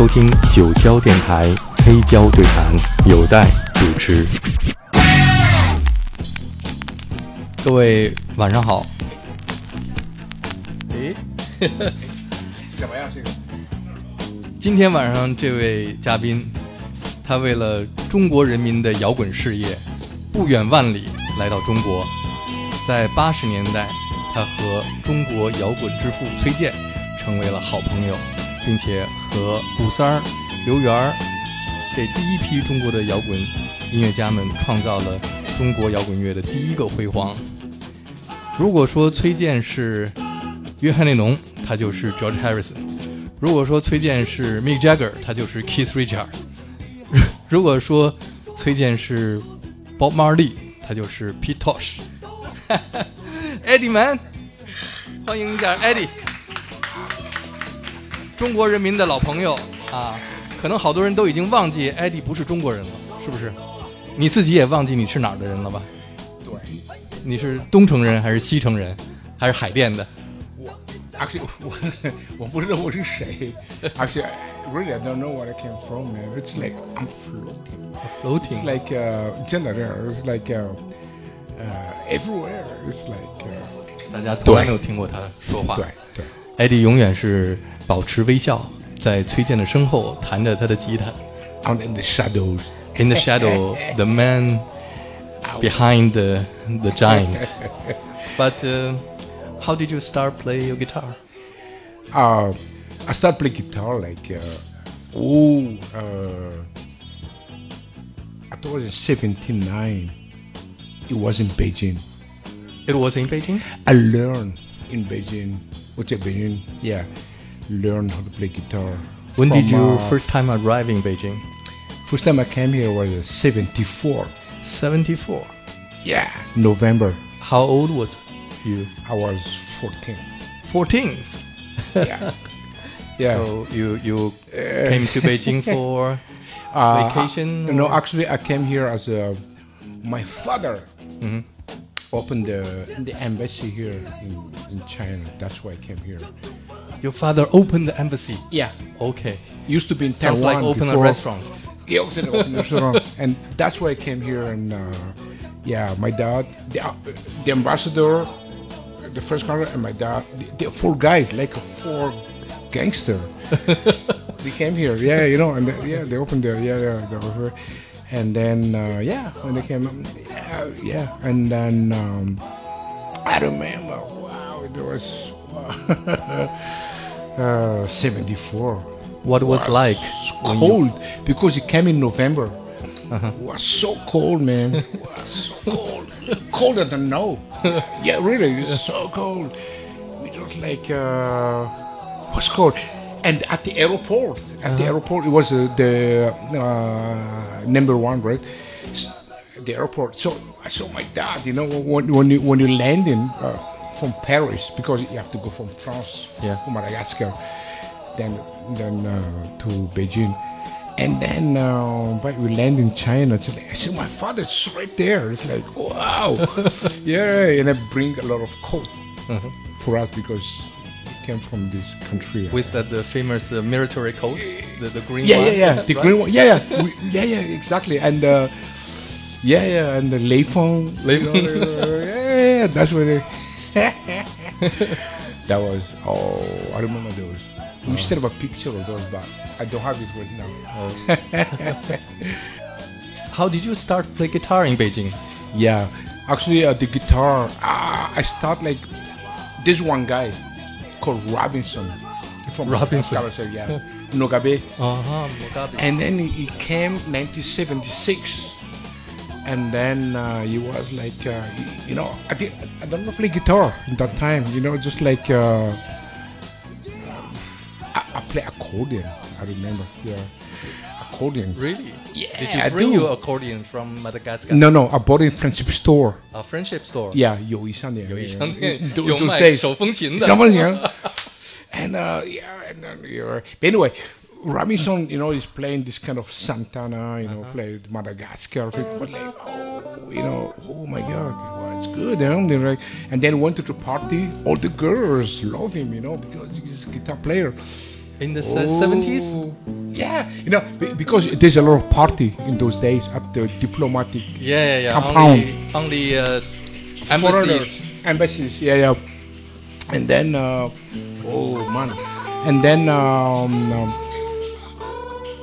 收听九霄电台黑胶对谈，有待主持。各位晚上好。诶，什么呀？这个今天晚上这位嘉宾，他为了中国人民的摇滚事业，不远万里来到中国。在八十年代，他和中国摇滚之父崔健成为了好朋友，并且和古三儿、刘源儿这第一批中国的摇滚音乐家们创造了中国摇滚乐的第一个辉煌。如果说崔健是约翰内农，他就是 George Harrison；如果说崔健是 Mick Jagger，他就是 Keith Richard；如果说崔健是 Bob Marley，他就是 Pete Tosh。Eddie Man，欢迎一下 Eddie，中国人民的老朋友啊，可能好多人都已经忘记 Eddie 不是中国人了，是不是？你自己也忘记你是哪儿的人了吧？对，你是东城人还是西城人，还是海淀的？我 actually 我我不知道我是谁，actually really I don't know where I came from man. It's like I'm floating. Floating，It's like uh, 真的这样，It's like uh, uh, everywhere. It's like uh, 大家从来没有听过他说话。对对。Eddie 永远是保持微笑，在崔健的身后弹着他的吉他。 out in the shadows. In the shadow, the man behind the the giant. But uh, how did you start play your guitar? Uh, I started playing guitar like uh, oh uh, I thought it was in 79. It was in Beijing. It was in Beijing. I learned in Beijing. What's it Beijing? Yeah, learned how to play guitar. When did you uh, first time arrive in Beijing? First time I came here was uh, 74. 74. Yeah, November. How old was you? I was 14. 14. Yeah, yeah. So you you came to Beijing for Uh, vacation? I- no, actually, I came here as a. My father opened the, the embassy here in, in China. That's why I came here. Your father opened the embassy. Yeah, Okay. used to be in Sounds Taiwan. like open a before. restaurant. Yeah, also open a restaurant, and that's why I came here. And uh, yeah, my dad, the, uh, the ambassador, the first country, and my dad, the, the four guys, like a four gangster. they came here, yeah, you know, and the, yeah, they opened the yeah, yeah, the river, and then uh, yeah, when they came, um, yeah, yeah, and then um, I remember, wow, it was uh, seventy four. What was like It's when you- cold because it came in November. It was so cold, man. It was so cold. Colder than now. yeah, really, it's so cold. We just like uh, was cold. And at the airport, at the airport, it was uh, the uh, number one, right? The airport. So I saw my dad. You know, when when you when you land in uh, from Paris because you have to go from France, Yeah. from Madagascar then then uh, to Beijing, and then uh, but we land in China. It's like, I see my father. It's right there. It's like wow, yeah. And I bring a lot of coat for us because came from this country. with uh, the famous uh, military coat, the, the green yeah, one? yeah, yeah. The right? green one. Yeah, yeah, we, yeah, yeah. Exactly. And uh, yeah, yeah. And the Lei Feng. you know, yeah, yeah. That's what they. That was. Oh, I don't remember those. We still have a picture of those, but I don't have it right now. How did you start play guitar in Beijing? Yeah, actually, uh, the guitar. Ah, I start like this one guy called Robinson from Robinson. Yeah, Nogabe. Uh-huh, Mugabe. And then he he came 1976, and then uh, he was like, uh, he- you know, I did, I don't know play guitar at that time. You know, just like uh, I, I play accordion. I remember, yeah, accordion. Really? Yeah, Did you I bring do. your accordion from Madagascar? No, no, I bought it in friendship store. A friendship store. Yeah, 有一商店，有一商店 Those- 有 those 卖 days. 手风琴的。什么型？And uh, yeah, and then you're, but anyway, Robinson, you know, is playing this kind of Santana, you know, played Madagascar, but like, oh, you know, oh my God, well, it's good, huh? They're like, and then went to the party. All the girls love him, you know, because he's a guitar player. in the se- 70s? Oh, Yeah, you know, because there's a lot of party in those days at the diplomatic Yeah, yeah, yeah. Compound. Only, only uh, embassies. embassies, yeah, yeah. And then, uh, oh man, and then um, um,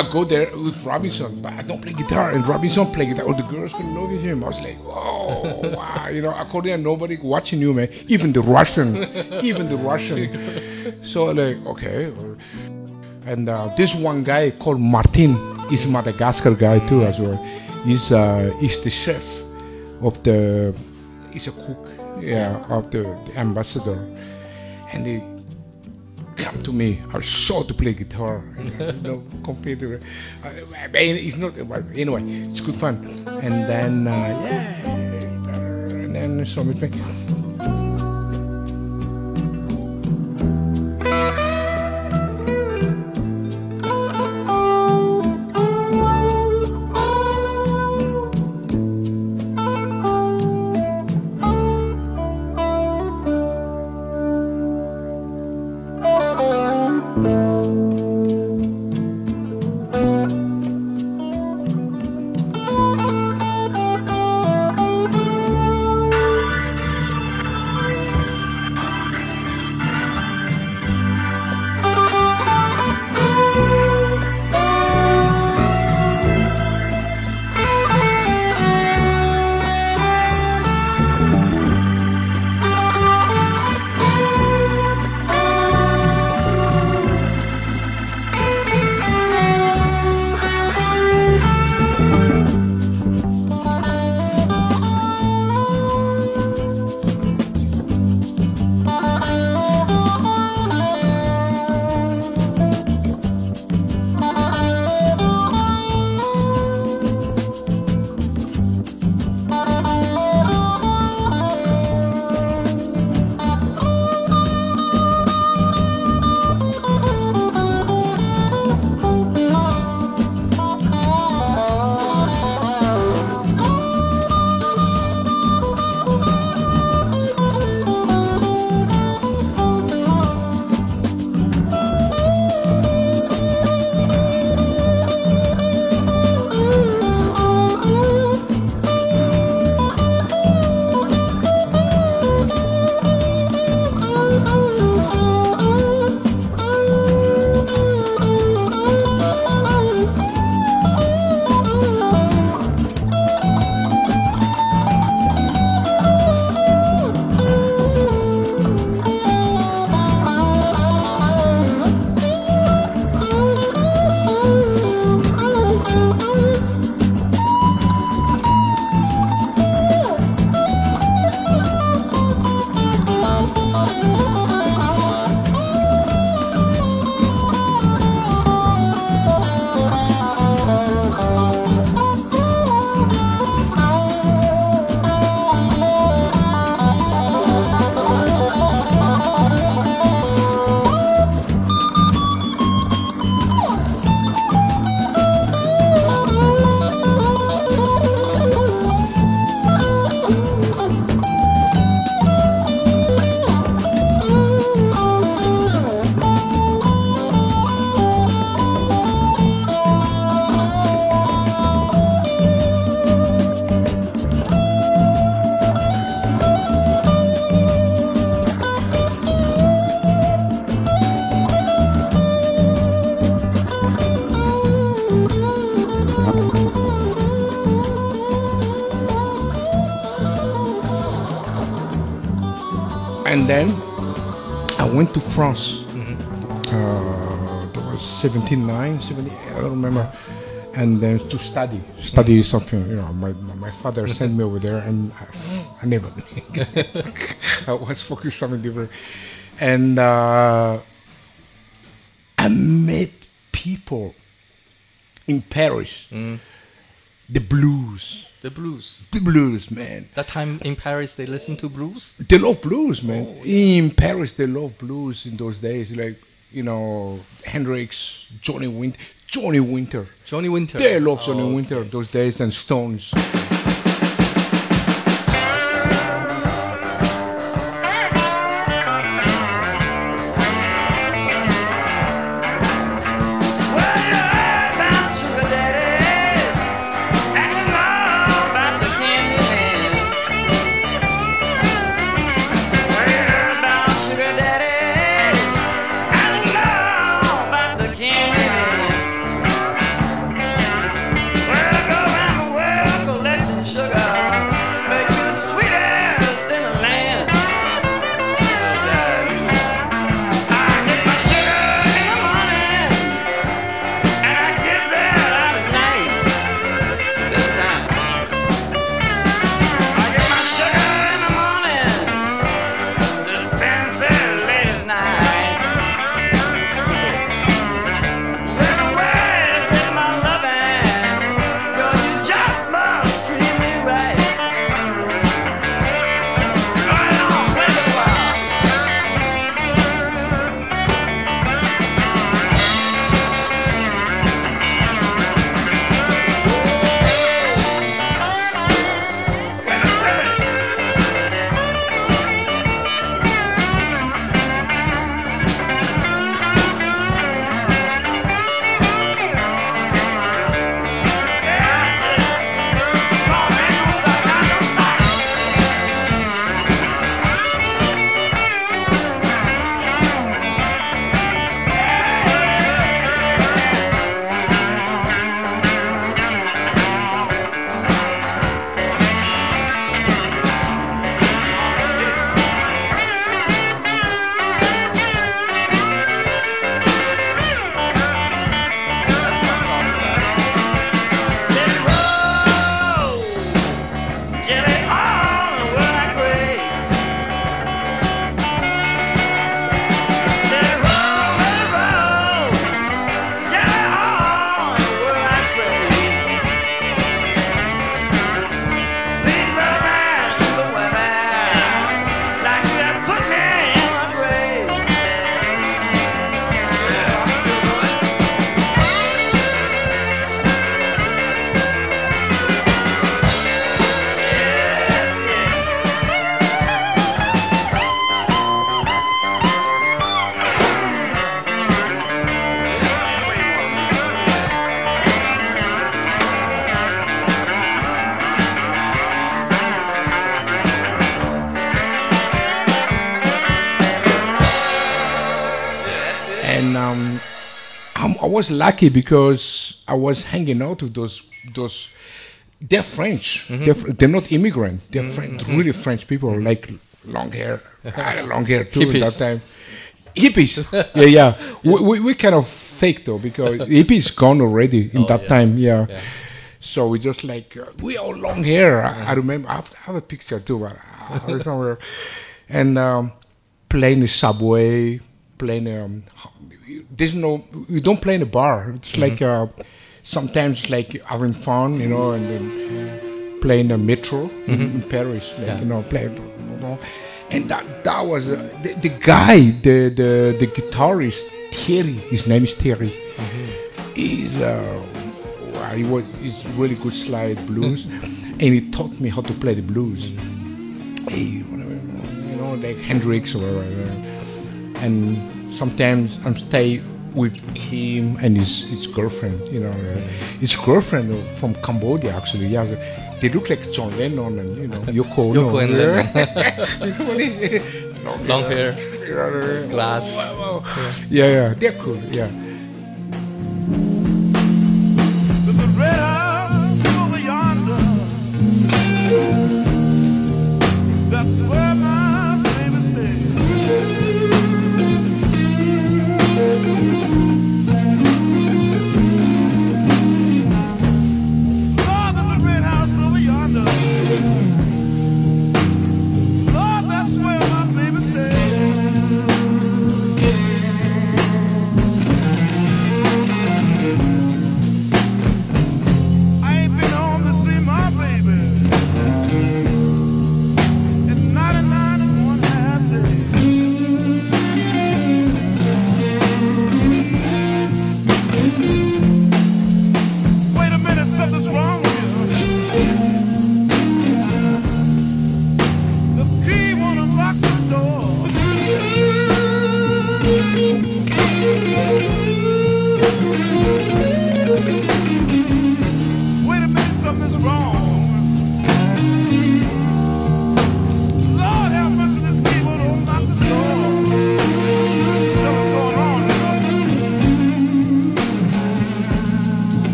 I go there with Robinson, but I don't play guitar, and Robinson play guitar. All the girls fell in love with him. I was like, oh wow, you know, according to nobody watching you, man. Even the Russian, even the Russian. So like, okay. And uh, this one guy called Martin is Madagascar guy too as well. He's uh, he's the chef of the he's a cook yeah of the, the ambassador and he come to me I saw to play guitar. Know computer uh, it's not anyway it's good fun. And then uh, yeah and then so France. Uh, that was 17, 9, 78, I don't remember. And then to study, study something. You know, my my father sent me over there, and I, I never. I was focused on something different, and uh, I met people in Paris. The blues, The blues. the blues, man. That time in Paris, they listen to blues. They love blues, man. Oh, in Paris, they love blues in those days. Like, you know, Hendrix, Johnny Winter. Johnny Winter. Johnny Winter. They love Johnny Oh, Winter those days and Stones. Um, I was lucky because I was hanging out with those those. They're French. Mm-hmm. They're, fr- they're not immigrant. They're mm-hmm. French, mm-hmm. really French people, like long hair, I had long hair too at that Hippies. time. Hippies, yeah, yeah. We, we, we kind of fake though because hippies gone already in Oh, that yeah. time. Yeah. Yeah. So we just like uh, we all long hair. I, I remember I have, I have a picture too, but it's somewhere. And um, playing the subway, playing. Um, there's no. You don't play in a bar. It's like uh, sometimes it's like having fun, you know, and then playing the metro in, in Paris, like, Yeah. you know, play. You know, and that that was uh, the, the guy, the the the guitarist Thierry. His name is Thierry. He's uh, he was he's really good slide blues, and he taught me how to play the blues. Hey, whatever, you know, like Hendrix or whatever. And sometimes I'm stay with him and his his girlfriend. You know, uh, his girlfriend from Cambodia actually. Yeah, they look like John Lennon and you know Yoko. Yoko and. Long hair, glass. Yeah, yeah, they're cool. Yeah.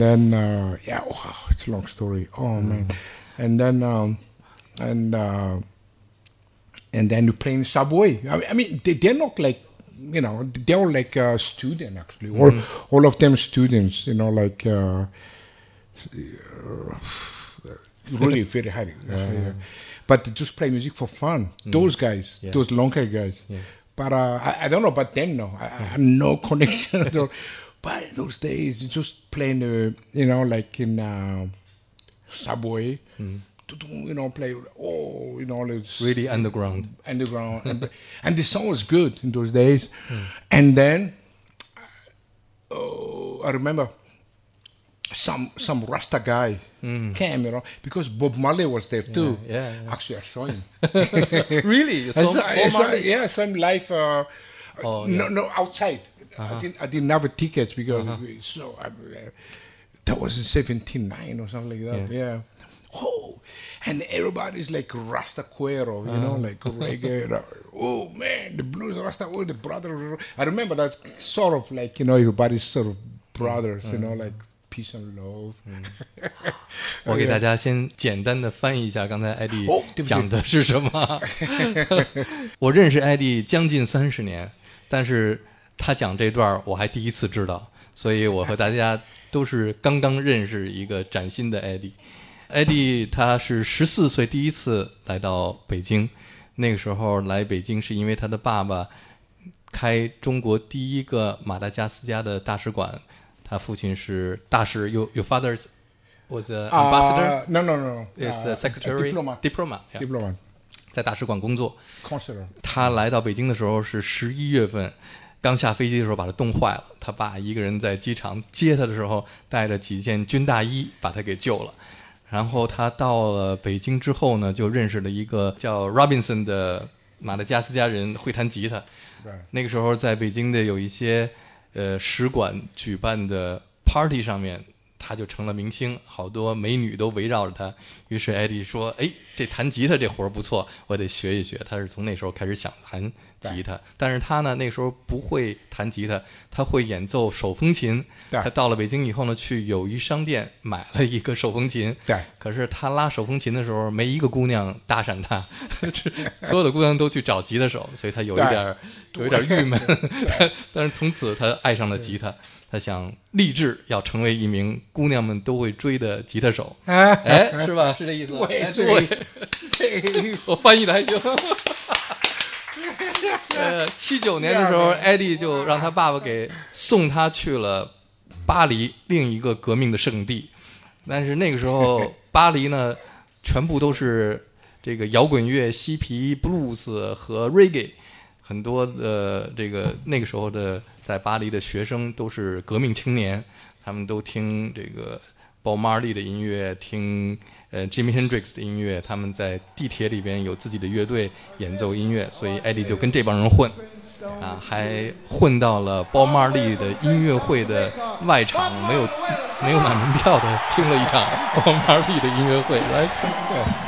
And then uh, yeah, wow, it's a long story. Oh man, and then um, and uh, and then you play in subway. I mean, I mean they, they're not like you know they're all like uh, student actually. All all of them students. You know, like uh, really very high. yeah. But they just play music for fun. Those guys, those long hair guys. But uh, I, I don't know about them no I, I have no connection at all. But in those days, you just playing, uh, you know, like in uh, subway, you know, play, oh, you know, it's really underground. underground, and, and the song was good in those days. And then, oh, I remember some some Rasta guy came, you know, because Bob Marley was there too. yeah, yeah. Actually, I saw him. really? You I saw saw, I saw, yeah, some live. Uh, Oh, no, no, outside. I didn't. I didn't have a tickets because we- so I, uh, that was in '79 or something like that. Yeah. Oh, and everybody's like Rasta Cuero, you know, like reggae. you know. Oh man, the blues Rasta, oh the brother. I remember that sort of like you know everybody's sort of brothers, you know, like peace and love. 我给大家先简单的翻译一下刚才艾迪哦对不起讲的是什么。我认识艾迪将近三十年，但是 他讲这段儿我还第一次知道，所以我和大家都是刚刚认识一个崭新的艾迪。艾迪他是十四岁第一次来到北京，那个时候来北京是因为他的爸爸开中国第一个马达加斯加的大使馆，他父亲是大使，your your father's was an ambassador。Uh, no, no, no. Is uh, the a secretary diplomat yeah，Diplomat. 在大使馆工作。他来到北京的时候是十一月份，刚下飞机的时候把他冻坏了。他爸一个人在机场接他的时候，带着几件军大衣把他给救了。然后他到了北京之后呢，就认识了一个叫 Robinson 的马达加斯加人，会弹吉他。那个时候在北京的有一些呃使馆举办的 party 上面，他就成了明星，好多美女都围绕着他。于是艾迪说：“哎，这弹吉他这活儿不错，我得学一学。”他是从那时候开始想弹吉他，但是他呢那时候不会弹吉他，他会演奏手风琴。他到了北京以后呢，去友谊商店买了一个手风琴。对可是他拉手风琴的时候，没一个姑娘搭讪他，这 所有的姑娘都去找吉他手，所以他有一点儿有一点儿郁闷。但 但是从此他爱上了吉他，他想立志要成为一名姑娘们都会追的吉他手。哎，是吧？是这意思我翻译的还行。呃，七九年的时候，艾迪就让他爸爸给送他去了巴黎，另一个革命的圣地。但是那个时候，巴黎呢，全部都是这个摇滚乐、嬉皮、布鲁斯和 reggae，很多的这个那个时候的在巴黎的学生都是革命青年，他们都听这个 Bob Marley 的音乐，听呃 Jimi Hendrix 的音乐，他们在地铁里边有自己的乐队演奏音乐，所以艾迪就跟这帮人混。啊，还混到了 Bob Marley 的音乐会的外场，没有没有买门票的，听了一场 Bob Marley 的音乐会。来看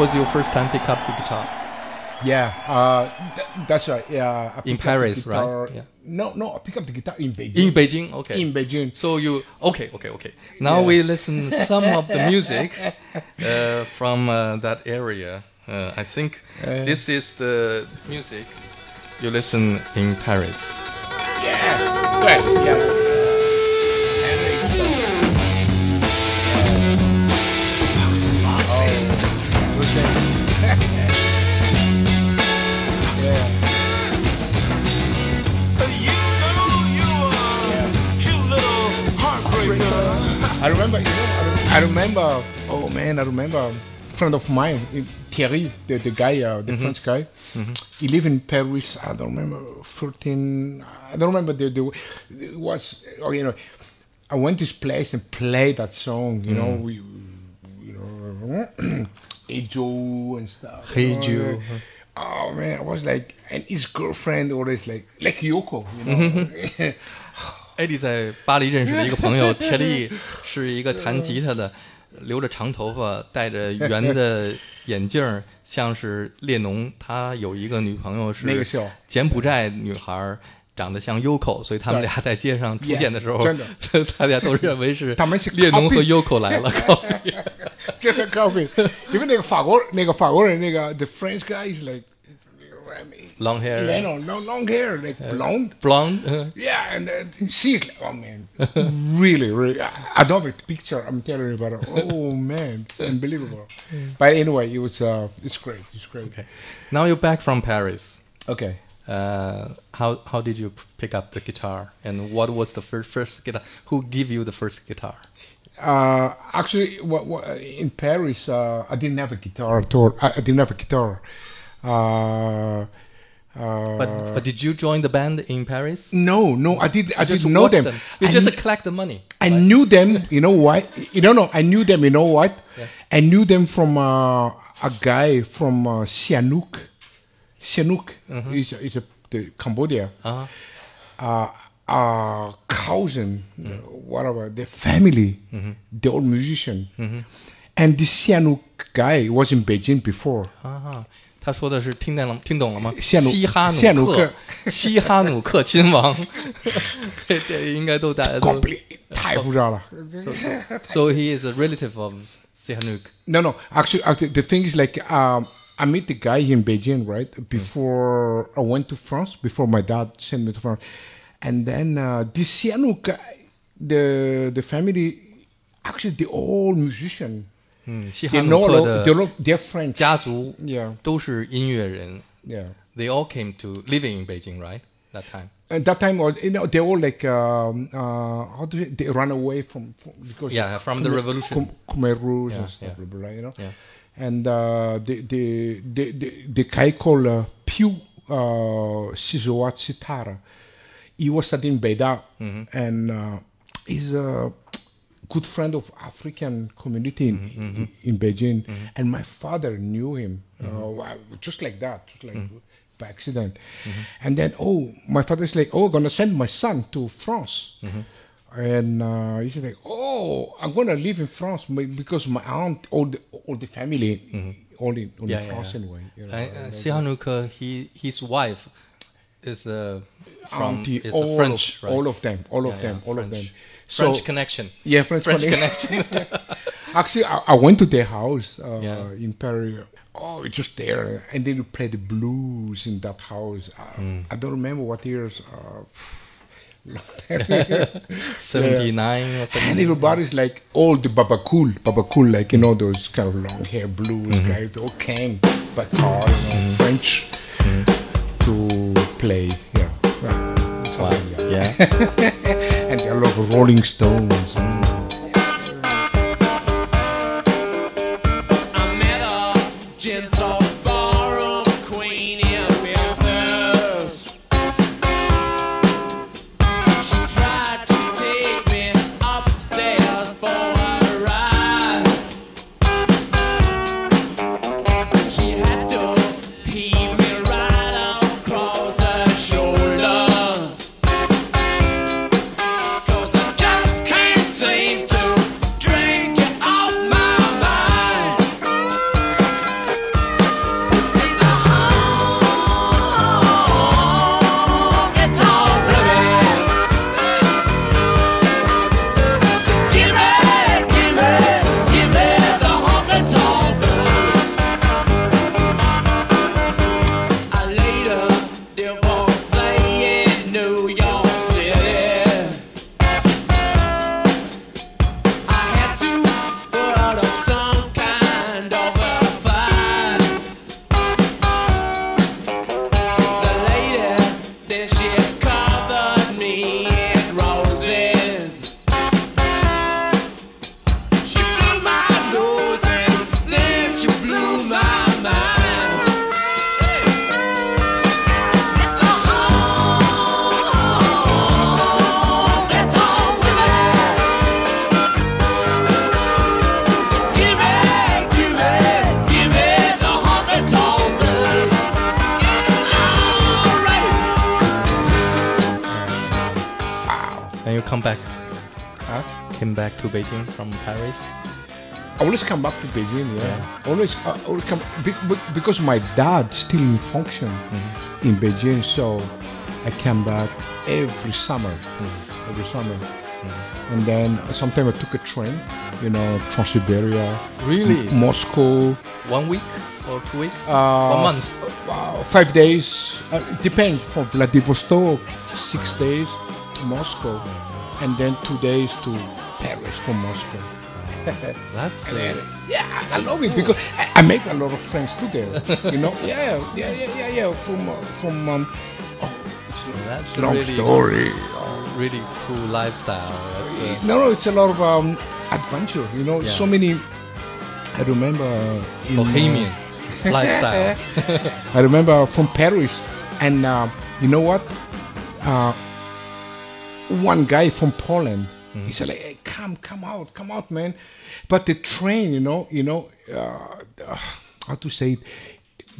was your first time pick up the guitar? Yeah, uh, th- that's right. Yeah, I In picked up the Paris, right? Yeah. No, no, I picked up the guitar in Beijing. In Beijing, okay. In Beijing. So you okay, okay, okay. Now we listen some of the music uh, from uh, that area. Uh, I think this is the music you listen in Paris. Yeah, good. Yeah. I remember, you know, I remember, oh man, I remember a friend of mine, eh, Thierry, the, the guy, uh, the mm-hmm. French guy. Mm-hmm. He lived in Paris, I don't remember, 13, I don't remember the, the it was, oh, you know, I went to his place and played that song, you know, mm-hmm. we, you know, Hey Joe and stuff. Hey you know, Joe. Uh, oh man, I was like, and his girlfriend always like, like Yoko, you know. 艾迪在巴黎认识的一个朋友，铁力是一个弹吉他的，留着长头发，戴着圆的 眼镜，像是列侬。他有一个女朋友是是柬埔寨女孩，长得像 Yoko，所以他们俩在街上出现的时候真的，大家都认为是列侬和 copy Yoko 来了。真的 copy，因为那个法国那个法国人那个 the French guy is like Long hair, Leno, no long hair, like blonde. blonde，嗯 Yeah, and then she's like, oh man, really, really. I, I don't picture. I'm telling you about it. Oh man, it's unbelievable. But anyway, it was uh, it's great. It's great. Okay. Now you're back from Paris. Okay. Uh, how how did you p- pick up the guitar, and what was the first first guitar? Who gave you the first guitar? Uh, actually, what, what, in Paris, uh, I didn't have a guitar at all. I, I didn't have a guitar. Uh, uh, But but did you join the band in Paris? no, no, I did. I just didn't know them. them. You I just collect the money. I knew them. You know what? You don't know. I knew them. You know what? I knew them from uh, a guy from uh, Sihanouk. Sihanouk is is a the Cambodia. Uh-huh. Uh, uh, cousin, uh, whatever, the family, the old musician, and this Sihanouk guy was in Beijing before. 啊哈，他说的是听见了听懂了吗？谢努西哈谢努努克，西哈努克亲王，这这应该都大家都。 Complete, 太复杂了。 So he is a relative of Sihanouk. No, no. Actually, actually, the thing is like um, I met the guy in Beijing, right? Before I went to France, before my dad sent me to France, and then uh, this Sihanouk guy, the the family, actually, the old musician. 嗯，西哈努克的家族都是音乐人。Yeah, they all came to living in Beijing, right? That time. At that time, was you know they all like um, uh, how do they, they run away from, from because yeah from Khmer, the revolution Khmer Rouge yeah, and stuff, yeah. right? You know, yeah. and uh, the the the the, guy called uh, Piu uh, Shizuwa Chitara, he was studying Beda, mm-hmm. and uh, he's a good friend of African community in, Mm-hmm, in, in Beijing. And my father knew him, uh, just like that, just like Mm-hmm. by accident. And then, oh, my father's like, oh, I'm gonna send my son to France. Mm-hmm. And uh, he's like, "Oh, I'm gonna live in France because my aunt, all the all the family, all in, all Yeah, in yeah, France yeah. anyway." You know, I, uh, Sihanouk, he his wife is uh, from auntie, is all French, of, right? all of them, all of them, all of them. French So- connection. Yeah, French, French connection. connection. Actually, I, I went to their house uh, Yeah. in Paris. Oh, it's just there, and they would play the blues in that house. Uh, Hmm. I don't remember what years. Uh, Seventy nine or and something. everybody's like all the baba cool, babakul, like you know those kind of long hair blues Mm-hmm. guys. They all came by car, you know, French, Mm-hmm. to play. Yeah, yeah. Yeah. and a lot of Rolling Stones. Because my dad still in function Mm-hmm. in Beijing, so I came back every summer. Mm-hmm. Every summer, and then sometimes I took a train. You know, Trans-Siberia, Really? Moscow. One week or two weeks? Uh, One month? uh, five days. Uh, it depends. From Vladivostok, six days to Moscow, and then two days to Paris from Moscow. That's uh, Yeah, I love it because I, I make a lot of friends too there. you know, yeah, yeah, yeah, yeah, yeah. From uh, from um, oh, it's a that's long really story. really cool lifestyle. That's, uh, No, no, it's a lot of um, adventure. You know, Yeah. so many. I remember in, uh, Bohemian lifestyle. I remember from Paris, and uh, you know what? Uh, one guy from Poland, he said, like, hey, "Come, come out, come out, man!" But the train, you know, you know, uh, uh, how to say it?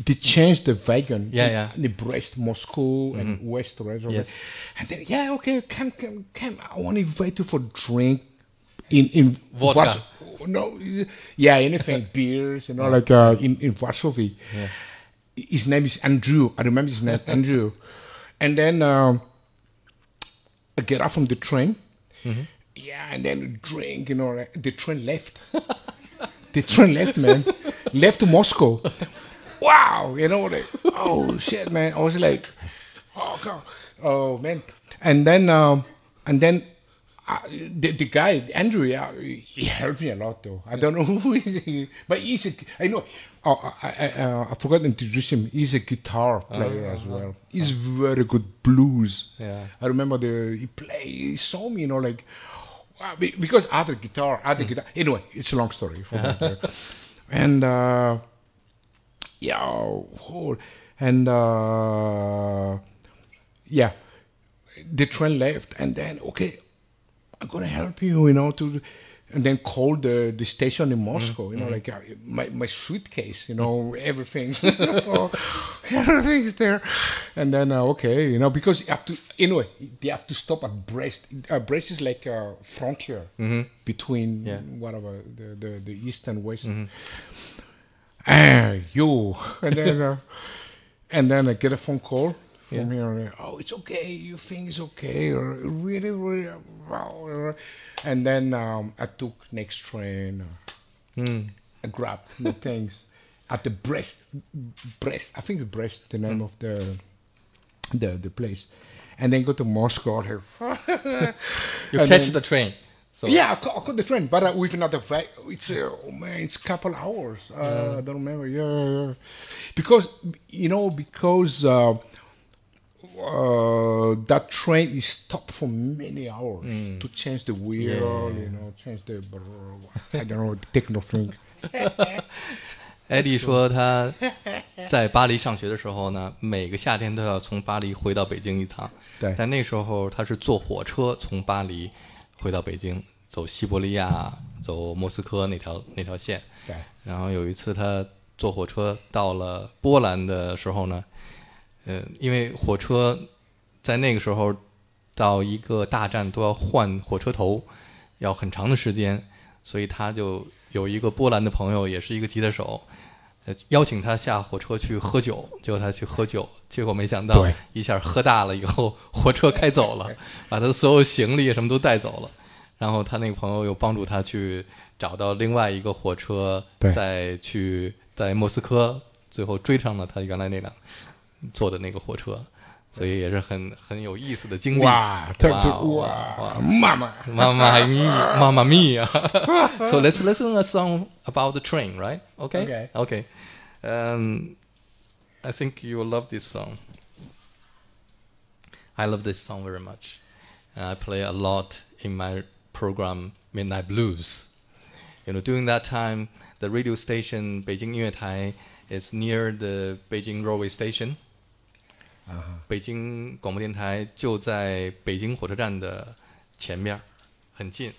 They changed the wagon. Yeah, in- yeah. in The Brest, Moscow, and West, right? Yes. And then, yeah, okay, come, come, come. I want to invite you for drink in in Vodka. Warsaw. No, yeah, anything, beers, you know, like uh, in in Warsaw. His name is Andrew. I remember his name, Andrew. And then um, I get out from the train. Yeah, and then drink, you know, the train left. the train left, man. left to Moscow. Wow, you know, like, oh shit, man. I was like, oh god, oh man. And then, um, and then uh, the, the guy Andrew, yeah, he helped me a lot though. I don't know who is he, but he's a, I know. Oh, I, I, uh, I forgot to introduce him. He's a guitar player as well. He's very good blues. Yeah. I remember the he play. He saw me, you know, like because I had a guitar, had a guitar. Anyway, it's a long story. and uh, yeah, oh, and uh, yeah, the train left, and then okay, I'm gonna help you, you know, to and then call the the station in Moscow, you know, like uh, my my suitcase, you know, everything, everything's there, and then uh, okay, you know, because you have to anyway, they have to stop at Brest. Uh, Brest is like a frontier between Yeah. whatever the, the the east and west. Ah, you, and then uh, and then I get a phone call from here. Oh, it's okay. You think it's okay? Or really, really, wow. And then um, I took next train. Uh, I grabbed the things at the breast, Brest. I think the Brest, the name of the the the place, and then go to Moscow. You And catch then- the train. So yeah, I caught, the train, but uh, with another va- It's uh, oh man, it's a couple hours. Uh, I don't remember. Yeah, yeah, yeah. because you know because uh, uh, that train is stopped for many hours to change the wheel. You know, change the I don't know the techno thing. Eddie 说他在巴黎上学的时候呢，每个夏天都要从巴黎回到北京一趟。对但那时候他是坐火车从巴黎回到北京，走西伯利亚、走莫斯科那条那条线。对然后有一次他坐火车到了波兰的时候呢，呃，因为火车在那个时候到一个大站都要换火车头，要很长的时间，所以他就有一个波兰的朋友，也是一个吉他手，呃，邀请他下火车去喝酒，结果他去喝酒，结果没想到一下喝大了以后，火车开走了，把他所有行李什么都带走了。然后他那个朋友又帮助他去找到另外一个火车，再去在莫斯科，最后追上了他原来那辆坐的那个火车，所以也是很很有意思的经历。哇，他就哇哇，妈妈，妈妈咪，妈妈咪呀。so let's listen a song about the train, right? Okay. Okay. Okay. Um, I think you will love this song. I love this song very much, and I play a lot in my program Midnight Blues. You know, during that time, the radio station Beijing 音乐台 is near the Beijing railway station. 北京广播电台就在北京火车站的前面，很近。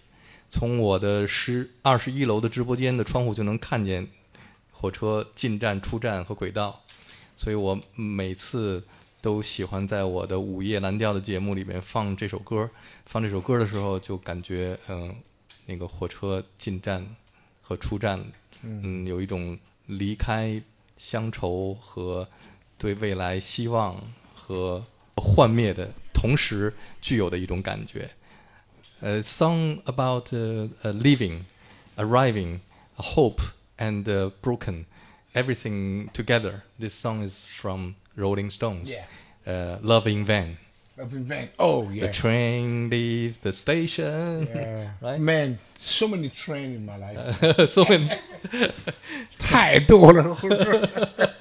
从我的十二十一楼的直播间的窗户就能看见火车进站、出站和轨道，所以我每次都喜欢在我的午夜蓝调的节目里面放这首歌。放这首歌的时候，就感觉嗯，那个火车进站和出站，嗯，有一种离开乡愁和对未来希望 和幻灭的同时具有的一种感觉。A song about uh, uh, leaving, arriving, hope, and uh, broken, everything together. This song is from Rolling Stones. Yeah. Uh, Love in Vain. Of invent. Oh The yeah. train leave the station. Yeah. Right? Man, so many train in my life. so many. 太多了。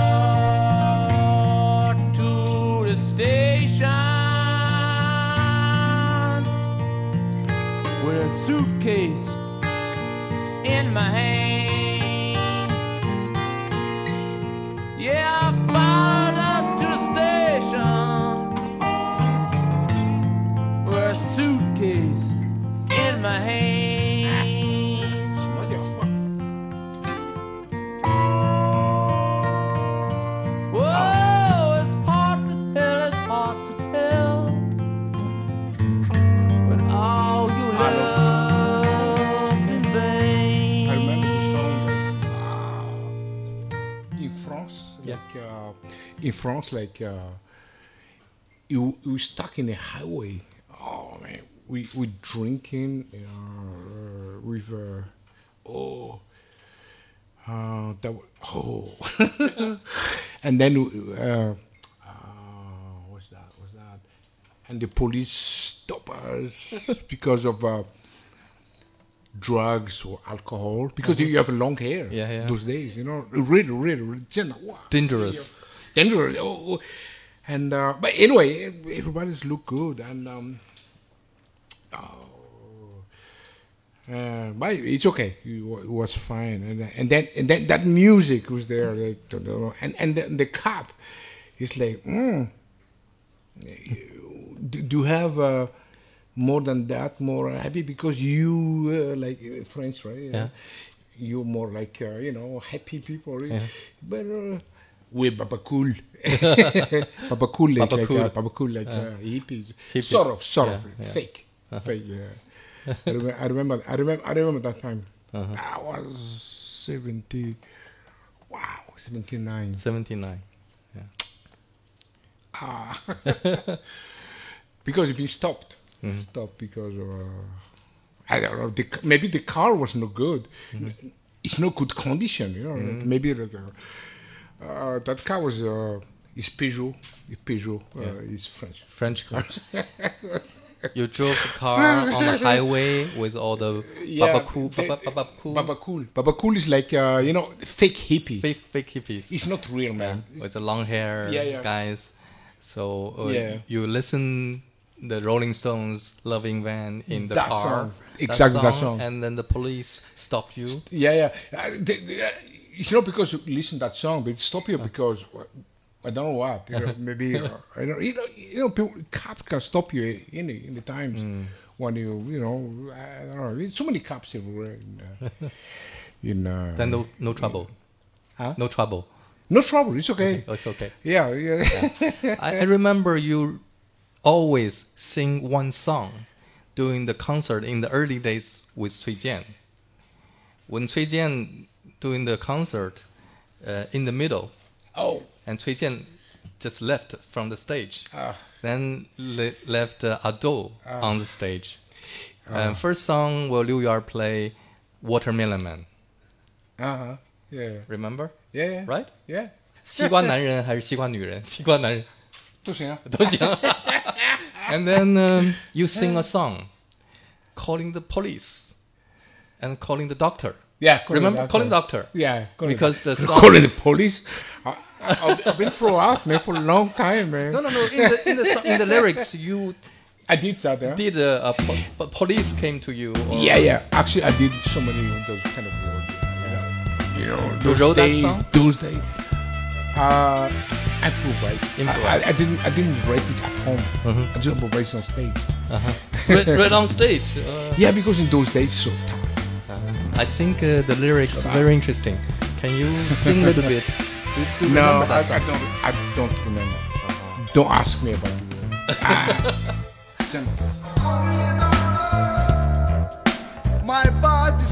suitcase in my hand. In France, like uh, you you stuck in a highway. Oh man, we we drinking uh, uh, oh. Uh, that oh, and then uh, uh, what's that? What's that? And the police stop us because of uh, drugs or alcohol because you have a long hair Yeah, yeah. those days you know really really, really wow. Dangerous. dangerous oh, oh. and uh, but anyway everybody's look good and um oh uh, but it's okay. It was fine, and then- and then and then that music was there, like, and and the, the cop, is like, mm, do, do you have uh, more than that, more happy because you uh, like uh, French, right? Yeah. You're more like uh, you know happy people. Yeah. but. Uh, we Baba Cool, Baba Cool, like, Baba like, Cool. uh, Baba Cool, like uh, hippies. Hippies. sort of, sort Yeah, of, yeah. fake, fake. Yeah. I, remember, I remember, I remember, I remember that time. Uh-huh. I was seventy. Wow, seventy nine. 79. Ah, because if he stopped, Mm-hmm. stopped because of uh, I don't know. The, maybe the car was no good. Mm-hmm. It's no good condition, you know. like maybe the, uh, that car was uh, is Peugeot. Is Peugeot uh, is French. French cars. you drove the car on the highway with all the baba cool, they- baba, baba cool, Baba cool. Baba cool is like uh, you know fake hippie. fake, fake hippies. It's not real, man. with the long hair Yeah, yeah. guys. So uh, Yeah. you listen the Rolling Stones "Love in Vain" in the That car, song. Exactly that song. and then the police stop you. Yeah, yeah. Uh, uh, it's not because you listen to that song, but it stop you because uh, I don't know what. You know, maybe I don't. You know, you know, people, cops can stop you in the, in the times Hmm. when you, you know, I don't know. There's so many cops everywhere. In, uh, in uh, Then no, no trouble. Huh? No trouble. no trouble. It's okay. Oh, it's okay. Yeah, yeah. I, I remember you always sing one song during the concert in the early days with Cui Jian. When Cui Jian doing the concert uh, in the middle, oh, and Cui Jian just left from the stage. Ah. Then le- left uh, Ado on the stage. Ah. Uh, first song will Liu Yar play Watermelon Man. uh huh. Yeah, Remember? yeah, yeah. Right? Yeah. 西瓜男人还是西瓜女人？西瓜男人都行啊。都行。 and then um, you sing a song, calling the police, and calling the doctor. Yeah, calling the Remember doctor. calling doctor? Yeah, calling Because the song- calling the police. I, I've been thrown out, man, for a long time, man. No, no, no. In the in the song, in the lyrics, you I did that, yeah. did uh, a po- po- police came to you. Yeah, yeah. Actually, I did so many of those kind of words. Yeah. You know, those wrote that days, song? Those days. Uh, Uh, improvise. Improvise. I, I, I didn't. I didn't write it at home. I just improvised on stage. right, right on stage. Uh, Yeah, because in those days, so tough. I think uh, the lyrics very interesting. Can you sing a little bit? Do you still No, I, I don't. I don't remember. Don't ask me about it. Ah. My body's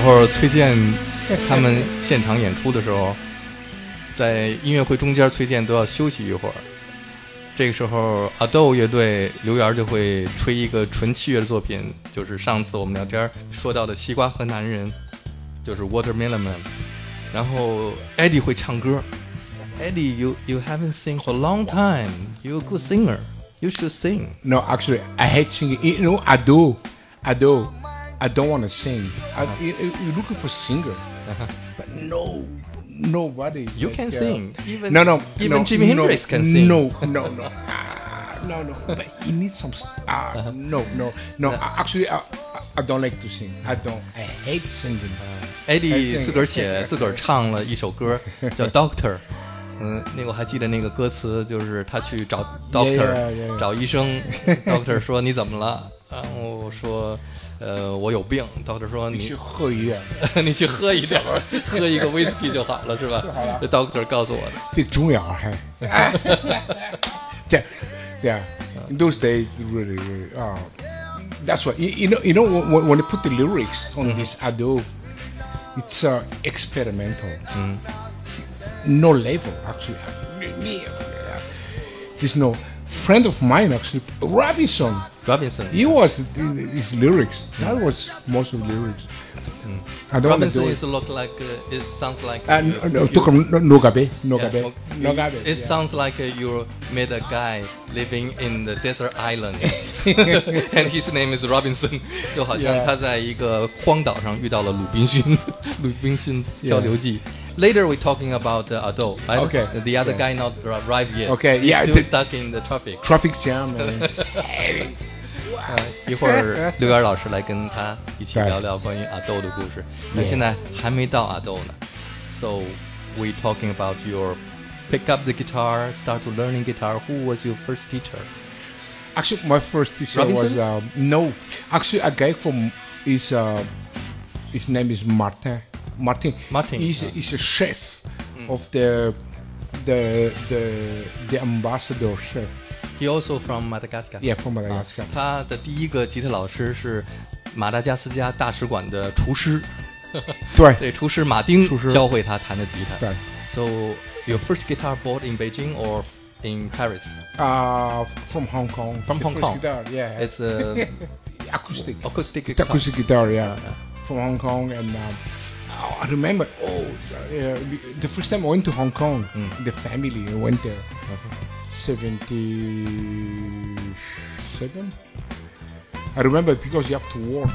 候崔健他们现场演出的时候，在音乐会中间，崔健都要休息一会儿。这个时候，Ado 乐队刘源就会吹一个纯器乐的作品，就是上次我们聊天说到的《西瓜和男人》，就是 Watermelon。然后 Eddie 会唱歌，Eddie，you you haven't sing for a long time. You a good singer. You should sing. No, actually, I hate singing. You know, I do. I do. I don't want to sing. I, you, you- you're looking for singer, but no, nobody. You like, can uh, sing. Even no, no, even no, Jimi no, Hendrix can sing. No, no, no. Ah, no, no. But you need some. st- Ah, no, no, no. I- Actually, I, I- I don't like to sing. I don't. I hate singing. Eddie 哎自个儿写、自个儿唱了一首歌，叫 Doctor。嗯，那个我还记得那个歌词，就是他去找 Doctor，、 yeah, yeah. 找医生，Doctor 说你怎么了？然后说， 呃，我有病。Doctor 说你你去喝一样，你去喝一点儿，喝一个 whisky 就好了，是吧？这 Doctor 告诉我的。最重要还。yeah, yeah. In those days, really, really. Uh, that's what you, you know. You know when, when they put the lyrics on this Ado, it's uh, experimental. No level actually. There's no friend of mine actually, Robinson. Robinson， He was in his lyrics. That was most of the lyrics. I don't wanna Robinson do is it. look like uh, it sounds like Uh, you- no, no, you- took him- no, no gabe, no Yeah, gabe, well, no you- gabe. It yeah. sounds like uh, you met a guy living in the desert island, and his name is Robinson，就好像 Yeah. 他在一个荒岛上遇到了鲁滨逊，鲁滨逊漂流记。 later we're talking about the Ado. Right? Okay. The other guy not arrived yet. Okay. He's yeah. Still stuck in the traffic. Traffic jam. And 嗯，一会儿刘源老师来跟他一起聊聊关于阿豆的故事。那现在还没到阿豆呢，so we talking about your picked up the guitar, start to learning guitar. Who was your first teacher? Actually, my first teacher was uh, no. Actually, a guy from is uh, his name is Martin. Martin Martin, he's, uh. he's a chef of the the the the ambassador chef He also from Madagascar. yeah from Madagascar 他的第一个吉他老师是马达加斯加大使馆的厨师，对对，厨师马丁厨师教会他弹的吉他。对 So your first guitar bought in Beijing or in Paris? uh, from Hong Kong From The Hong first Kong. guitar, yeah It's a acoustic acoustic The guitar. acoustic guitar, yeah, from Hong Kong, and um, oh, I remember. Oh, uh, the first time I went to Hong Kong, the family I went there, seventy-seven. I remember because you have to work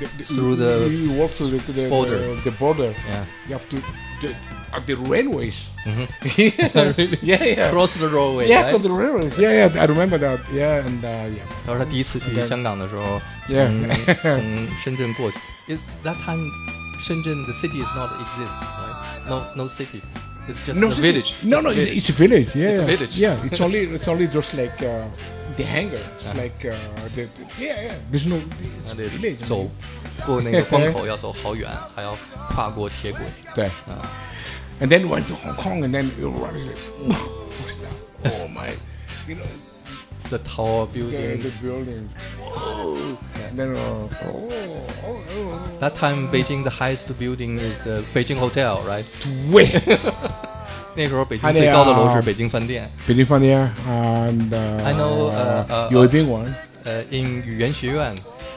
the, the, Through the you walk to the, the border. The, the border. Yeah. You have to the, at the railways. Really? yeah, yeah. Cross the roadway， yeah, right? to the railways. Yeah, yeah. I remember that. Yeah, and uh, yeah. 他说他第一次去 Okay. 香港的时候， Yeah. 从从深圳过去。It, that time, 深圳 the city is not exist, right? No, no city. It's just No, a it's- village. No, just no, a it's, village. it's a village. Yeah, It's a yeah. village. Yeah, it's only it's only just like uh, the hangar. It's like uh, the, yeah, yeah. There's no 他 it's 得 village. 走过那个关口要走好远，还要跨过铁轨。 There. And then went to Hong Kong, and then you were like, what's that? Oh my, you know, The tall the, the buildings. building. Whoa. And then uh, oh, oh, oh, That time, Beijing the highest building is the Beijing Hotel, right? oh. Wait. 那时候北京还得最高的楼是啊北京饭店。北京饭店 and uh, I know, uh, uh, 有一宾馆。呃、i n 语言学院，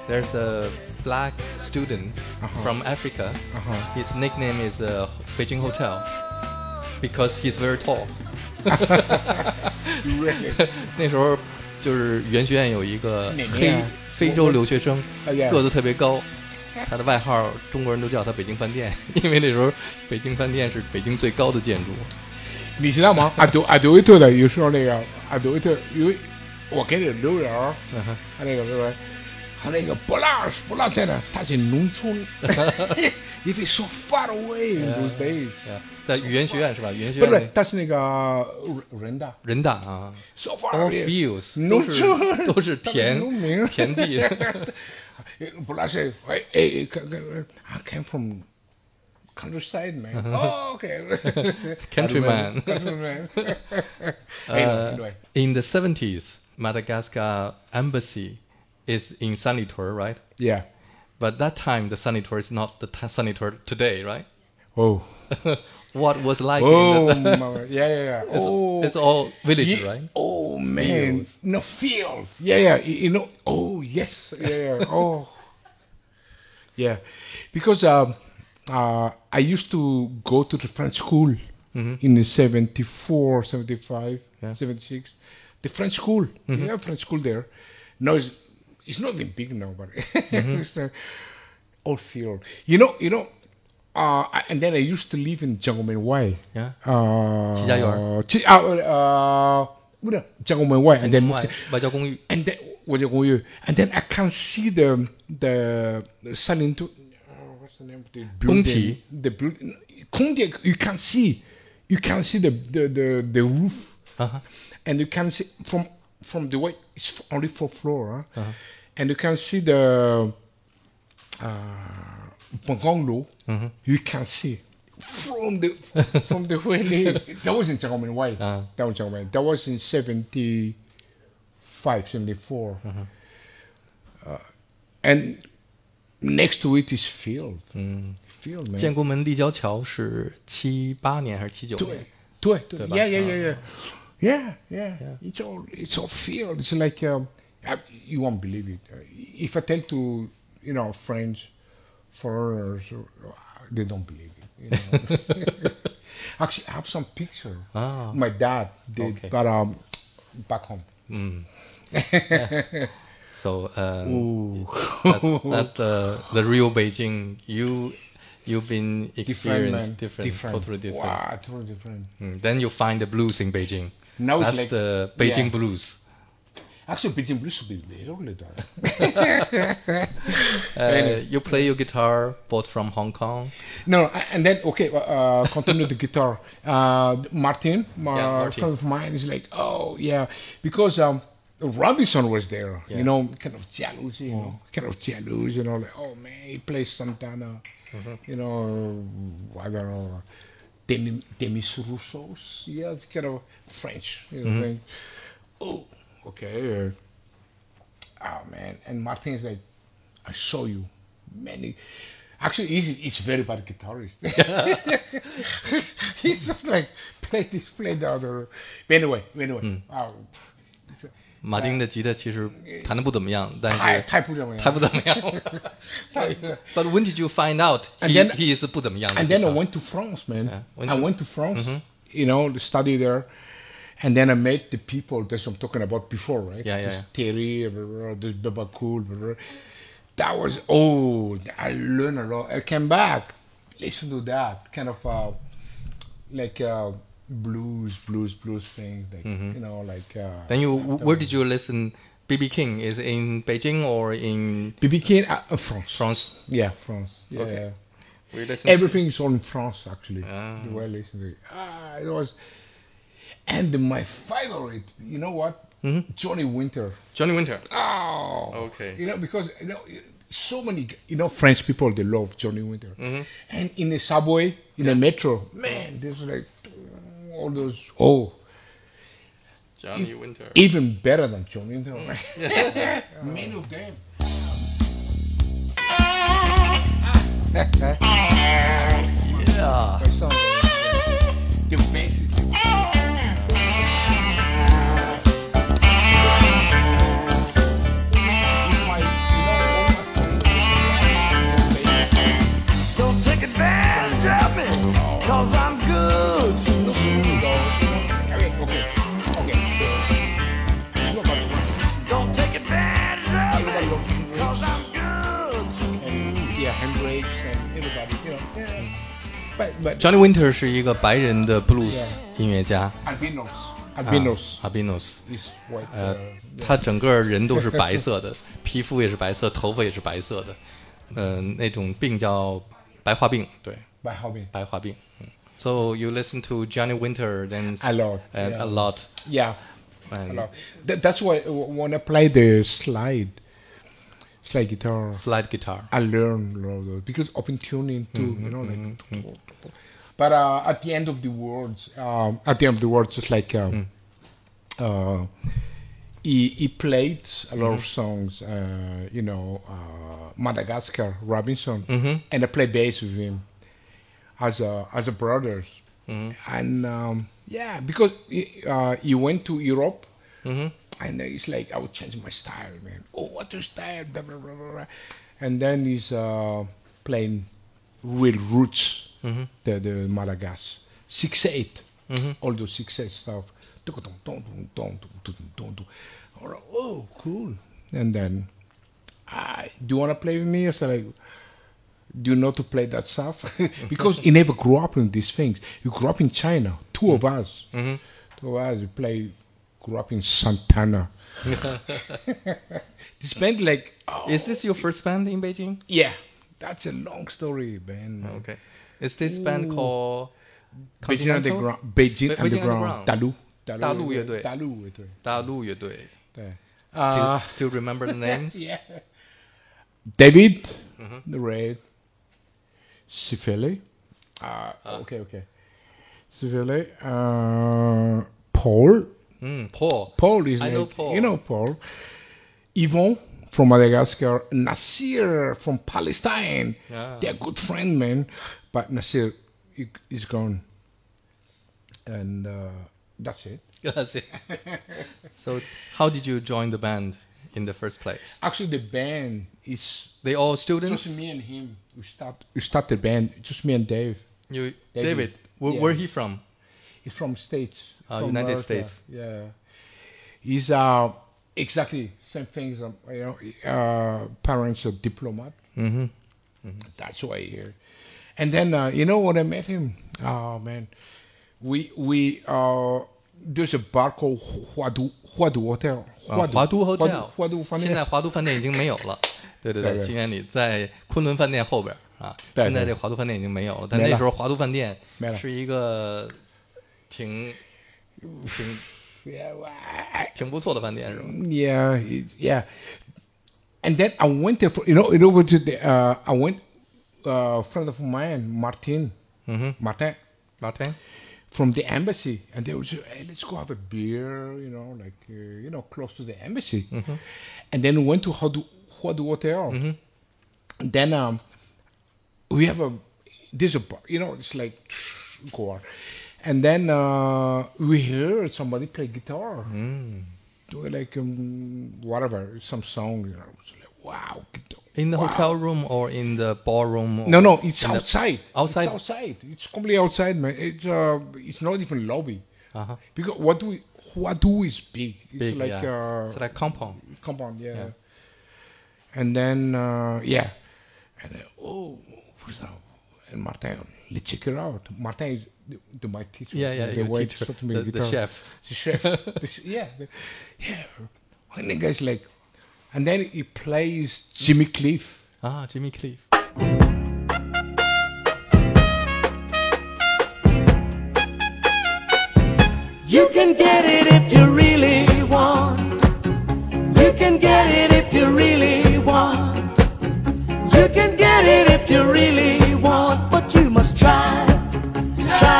there's a black student from Africa. Uh-huh. His nickname is uh, Beijing Hotel because he's very tall. 那时候 就是语言学院有一个黑非洲留学生，个子特别高，他的外号中国人都叫他北京饭店，因为那时候北京饭店是北京最高的建筑。你知道吗？阿杜阿杜维特的有时候那个阿杜维特，因为我给你留言儿，他那个是吧？他那个不拉不拉在哪？他是农村，if is so far away in those days。在语言学院是吧？语言学院不是，他是那个人大，人大啊。So far, fields I came from countryside man. Uh-huh. Oh, okay. Countryman. Countryman. Uh, anyway, in the seventies, Madagascar embassy is in Sanlitun, right? Yeah. But that time, the Sanlitun is not the Sanlitun today, right? Oh. What was like Oh, in the, yeah, yeah, yeah. it's, oh, it's all village, Ye- right? Oh man, Fields. no fields. Yeah, yeah. You, know. Oh yes. Yeah, yeah. oh, yeah. Because um, uh, I used to go to the French school in the 74, 75, Yeah. 76. The French school. Yeah, French school there. No, it's, it's not even big now, but it's uh, old field. You know, you know. Uh, I- and then I used to live in Jiangmen Wai. Yeah. Uh, 齐家园儿。齐啊呃，不是江门门外，and then 外 moved 外交公寓 and then 我就公寓，and then I can see the the selling to uh, what's the name of the 工 building 体 the building 空地 you can see you can see the the the, the roof Uh-huh. and you can see from from the way it's only four floor huh? and you can see the uh, bungalow you can see from the from the way that was in Chagomen Way Uh. that was Chagomen that was in 75 74 uh, and next to it is field field man 建国门立交桥是七八年还是七九年？对对对吧？ yeah yeah yeah yeah yeah yeah it's all it's all field it's like um, I- you won't believe it Uh, if I tell to you know friends foreigners uh, they don't believe it you know actually I have some picture Ah. my dad did Okay. but um back home So uh, that's, that's the the real Beijing. You you've been different experienced man different, totally different. wow totally different Mm, then you find the blues in Beijing. Now it's that's like- the Beijing yeah. blues. Actually Beijing Blues should be really done Uh, you play your guitar bought from Hong Kong. No, and then okay, uh, continue the guitar. Uh, Martin, my Yeah, Martin. friend of mine, is like, oh yeah, because um, Robinson was there. Yeah. You know, kind of jealous, you know, kind of jealous, you know, like, oh man, he plays Santana. Mm-hmm. You know, I don't know, Demi, Demis Roussos, yeah, it's kind of French. You know, Mm-hmm. French. Oh, okay. Uh, oh man, and Martin is like, I saw you many. Actually, he's, he's very bad guitarist. he's just like play this, play the other. But anyway, anyway, Mm. uh, 马丁的吉他其实弹的不怎么样，但太是太不怎么样，弹不怎么样。太 But when did you find out And he then- he is 不怎么样的 And then I guitar? went to France, man. Yeah, when I you- went to France, you know, to study there. And then I met the people that I'm talking about before, right? Yeah, yeah, yeah. Terry, blah, blah, this Baba Cool, blah, that was oh I learned a lot. I came back, listen to that kind of uh, like uh, blues, blues, blues thing. Like you know, like uh, Then you, where did you listen? BB King is in Beijing or in BB King, uh, uh, France. France? Yeah, France. Yeah. Okay. We listen Everything is all in France actually. Ah. You were listening. Ah, it was, and my favorite. You know what? Mm-hmm. Johnny Winter. Johnny Winter. Oh, Okay. You know because you know so many you know French people they love Johnny Winter, mm-hmm. and in the subway, in the metro, man, there's like all those oh Johnny Winter. even better than Johnny Winter, mm. right? Many of them. yeah. The bass But but Johnny Winter 是一个白人的 blues 音乐家 albinos, 啊 albinos ，Albinos。 is white. 呃 uh,，他整个人都是白色的，皮肤也是白色，头发也是白色的。嗯、那种病叫白化病，对， by hobby. 白化病。嗯 So you listen to Johnny Winter then A lot, and yeah. a lot. Yeah, And a lot. That, that's why w- when I play the slide, slide guitar, slide guitar. I learned a lot of those because open tuning too, you know, like. But uh, at the end of the words, um, at the end of the words, it's like um, uh, he he played a lot of songs, uh, you know, uh, Madagascar, Robinson, and I play bass with him as a as a brothers, and um, yeah, because he, uh, he went to Europe. And it's like I would change my style, man. Oh, what your style? Blah, blah, blah. And then he's uh, playing real roots, mm-hmm. the the Malagas, six eight, mm-hmm. all those six eight stuff. All right, Oh, cool. And then, I do you want to play with me? I said, like, do you know to play that stuff? because he never grew up in these things. He grew up in China. Two of mm-hmm. us, two of us, we play Grew up in Santana. this band, like, oh, Is this your first band in Beijing? yeah, that's a long story, man. Okay. Is this band called Beijing Continental? Underground, Beijing, Be- Beijing Underground, Underground. 大陆，大陆乐队。大陆乐队，大陆乐队。对。 Still, Uh, still remember the names? yeah. David, Mm-hmm. the Red, Sifele. Uh, okay, okay. Sifele. Uh, Paul. Mm, Paul. Paul is I know like- Paul. You know Paul. Yvon from Madagascar. Nasir from Palestine. Ah. They're good friend, man. But Nasir is gone. And uh, that's it. That's it. so, how did you join the band in the first place? Actually, the band is They all students? just me and him. We start. We start the band. Just me and Dave. You, David. David, Yeah. where he from? He's from States Ah, from United America. States. Yeah. He's uh exactly same things. Um, you know, uh, parents are diplomat. Mm-hmm. That's why here. And then uh, you know when I met him, oh man, we we uh there's a bar called Huadu Huadu Hotel. 啊，华都 Hotel，华都饭现在店。华都饭店已经没有了。对对对，对对西园里在昆仑饭店后边啊。对现在对这华都饭店已经没有了，但没了那时候华都饭店没了是一个挺 Yeah, yeah. And then I went there for you know you know to the uh, I went uh, friend of mine Martin mm-hmm. Martin Martin from the embassy and they would say hey let's go have a beer you know like uh, you know close to the embassy mm-hmm. and then we went to Huadu Huadu Hotel mm-hmm. then um we have a there's a bar you know it's like go on and then uh, we heard somebody play guitar, do like um, whatever, some song. You know, like, wow, guitar. in the wow. hotel room or in the ballroom? Or No, no, it's outside. outside? It's outside. It's completely outside, man. It's uh, it's not even lobby. Uh-huh. Because what do we, what do is big. It's Big, like yeah. uh, it's like compound. compound, yeah. and then uh, yeah, and then, oh, that? And Martin, let's check it out. Martin is the, the my teacher. Yeah, yeah, the your way teacher, the- the chef. the chef. the ch- yeah, the- yeah. And the guy's like, and then he plays Jimmy Cliff. Ah, Jimmy Cliff. You can get it if you really want. You can get it if you really want. You can get it if you really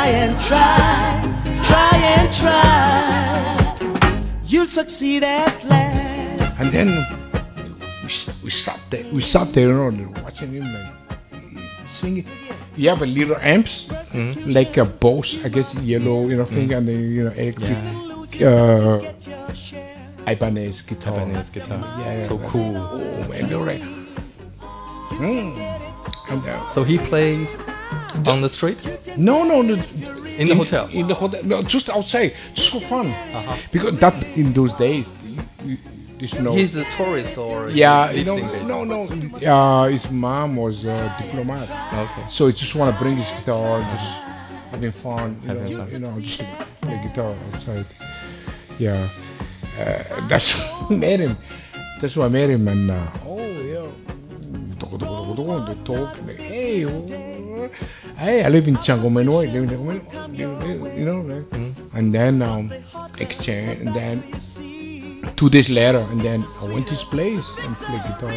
and try. Try and try. You'll succeed at last. And then we, s- we sat there, we sat there, you know, watching him like singing. You have a little amps, Mm-hmm. like a Bose, I guess, yellow, you know, thing, and then you know, electric, uh, Ibanez guitar. Ibanez guitar. Yeah, yeah. So cool. Oh man, they were like, hmm. And uh, So he plays on the street no, no, no. in the hotel. In the hotel, no, just outside, just for fun. Uh-huh. Because that in those days, you, you, there's no. He's a tourist or Yeah, lives you know, in no, no. Uh, his mom was a diplomat, Okay. so he just want to bring his guitar, just having fun, you Having know, fun. you know, just play guitar outside. Yeah, uh, that's why I met him. That's why I met him, and uh, oh yeah, they talk. Like, hey, oh, hey, I live in Changomenoi, live in Changomenoi, you know, like, Mm-hmm. and then um, exchange, and then two days later, and then I went to his place and played guitar,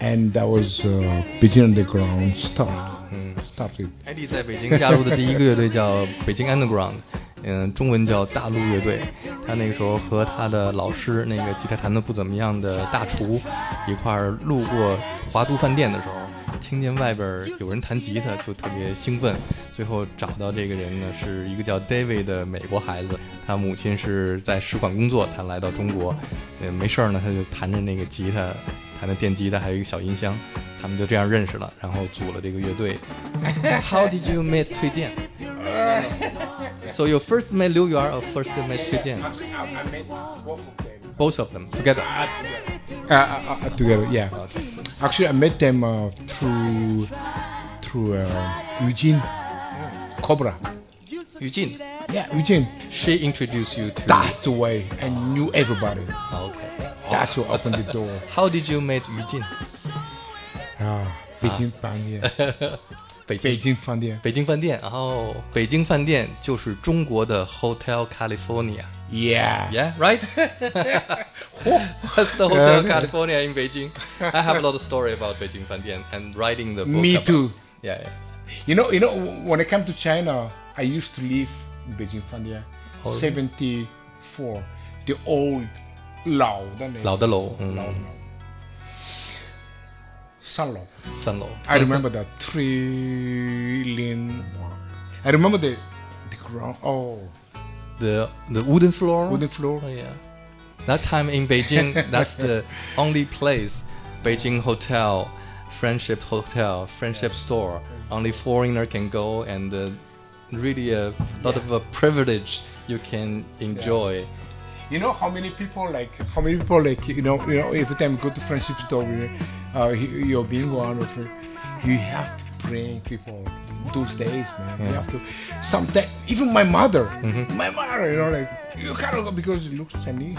and that was uh, Beijing Underground start. Started. 艾迪在北京加入的第一个乐队叫北京 Underground，嗯，中文叫大陆乐队。他那个时候和他的老师，那个吉他弹的不怎么样的大厨一块儿路过华都饭店的时候， 听见外边有人弹吉他，就特别兴奋。最后找到这个人呢，是一个叫 David 的美国孩子，他母亲是在使馆工作，他来到中国，呃，没事儿呢，他就弹着那个吉他，弹着电吉他，还有一个小音箱。他们就这样认识了，然后组了这个乐队。How did you meet 崔健？So you first met 刘源 or first met 崔健. Both of them together. Uh, uh, uh, together, yeah. Actually, I met them uh, through through uh, Eugene Cobra. 于静 Yeah, Eugene. She introduced you to. That's the way I knew everybody. Okay. That's what opened the door. How did you meet 于静？ Ah, Beijing Fan, yeah. 北京 Beijing Fan, yeah. 北京饭店，然后北京饭店就是中国的 Hotel California。 yeah. Yeah, right? What's the Hotel yeah. California in Beijing. I have a lot of story about Beijing Fandian and writing the book. Me about. too. Yeah, yeah, You know, you know, when I come to China, I used to live in Beijing Fandian, oh, 74, the old Lao. Lao de Lao. Mm. Lao Sanlo. Sanlo. I remember that three lin. walk. I remember the the ground. Oh the the wooden floor. wooden floor. Oh, yeah. That time in Beijing, that's the only place, Beijing Hotel, Friendship Hotel, Friendship Store. Only foreigner can go, and uh, really a lot of a privilege you can enjoy. You know how many people like how many people like you know you know every time you go to friendship store, uh, you- you're being one of you have to bring people. Those days, man, you Yeah. have to. Sometimes even my mother, my mother, you know, like you cannot go because it looks Chinese.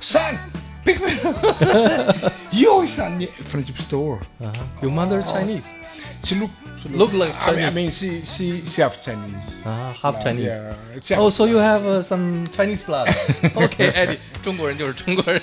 Son, pick me. you is on the friendship store. Uh-huh. Your mother Chinese? She look, she Look like I mean, I Chinese. mean, she she she half Chinese. Ah, half Chinese. Yeah, she Oh, half- so you have uh, some Chinese blood? Okay, Eddie，中国人就是中国人，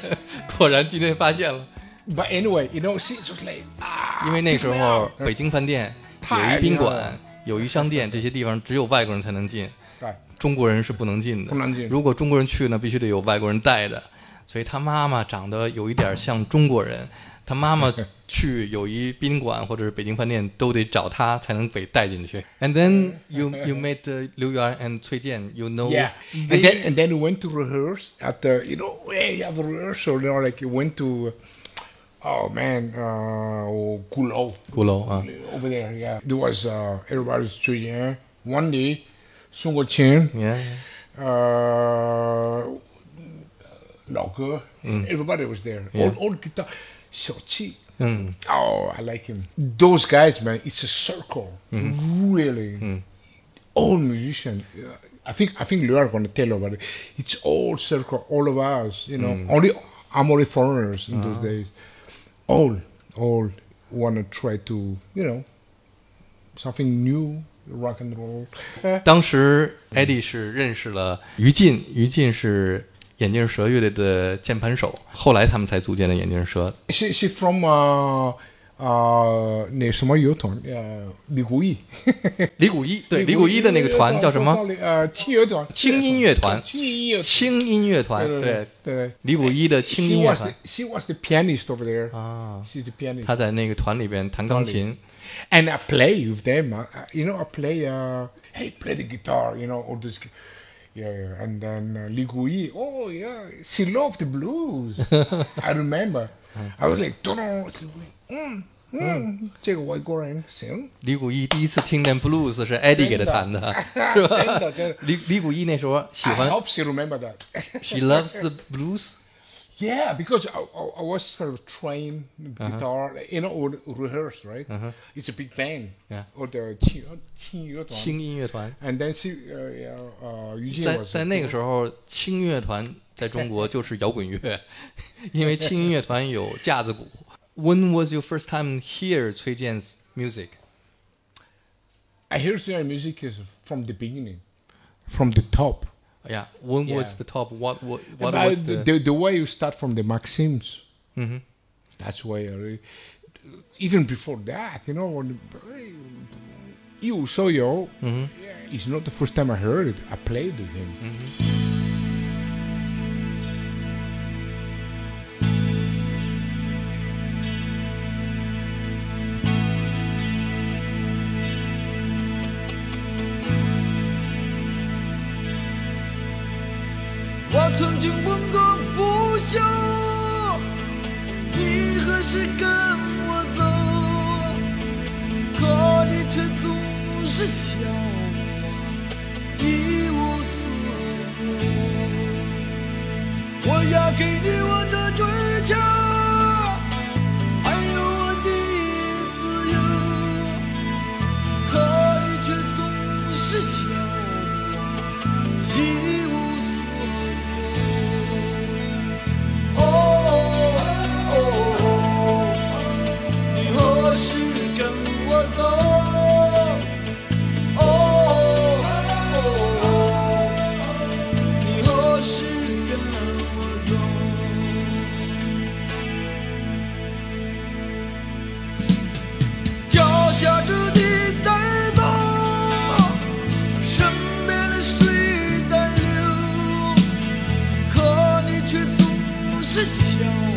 果然今天发现了。 But anyway, you know, she just like ah. 因为那时候北京饭店有一宾厉害了馆、有一商店，这些地方只有外国人才能进，对中国人是不能进的。不能进如果中国人去呢，必须得有外国人带着。所以他妈妈长得有一点像中国人，他妈妈去友谊宾馆或者是北京饭店都得找他才能被带进去。And then you you met uh, 刘源 and 崔健，you know Yeah, they- and then and then we went to rehearse at the you know you have a rehearsal. You know, like you went to Oh man, uh, Gulo. Uh. over there. Yeah, there was uh, everybody's treating. One day, Sun Guoqing, yeah, uh, Lao Ge, mm. everybody was there. Yeah. Old, old guitar, Xiao Qi. Mm. Oh, I like him. Those guys, man, it's a circle. Mm. Really, mm. all musicians. I think I think you are going to tell about it. It's all circle, all of us. You know, mm. only I'm only foreigners in uh-huh. those days. All, all want to try to, you know, something new, rock and roll. 当时 Eddie 是认识了于禁，于禁是眼镜蛇乐队的键盘手，后来他们才组建了眼镜蛇。She she from uh uh 那什么乐团呃李谷一，李谷一对李谷一的那个团叫什么？？呃，轻乐团，轻音乐团轻音乐团，轻音乐团，对对，对。李谷一的轻 She 音乐团 she was the pianist over there. 啊，She's the pianist. 他在那个团里边弹钢琴。And I play with them. uh, you know, I play. Uh, hey, play the guitar. You know, all this. Yeah, yeah. And then uh, Li Gui, oh yeah, she loved the blues. I remember. I was like, "咚咚，嗯嗯，这个外国人行。李谷一第一次听见 blues 是 Eddie 给他弹的，是吧真的真的？李李谷一那时候喜 I 欢 hope she remember that. ，She loves the blues。 Yeah, because I, I, I was kind of trained guitar, you know, or rehearse, right? It's a big band. Yeah. Or the 轻轻乐团。轻音乐团。 And then she, uh, yeah, uh, 于静在 was 在那个时候，轻乐团在中国就是摇滚乐，因为轻音乐团有架子鼓。When was your first time hear 崔健 's music？ I hear their music is from the beginning, from the top. yeah when yeah. was the top what what, what was the... the... the way you start from the maxims mm-hmm. that's why really, even before that you know when you saw yo mm-hmm. it's not the first time i heard it i played with him mm-hmm. 跟我走？可你却总是笑我一无所有。我要给你是笑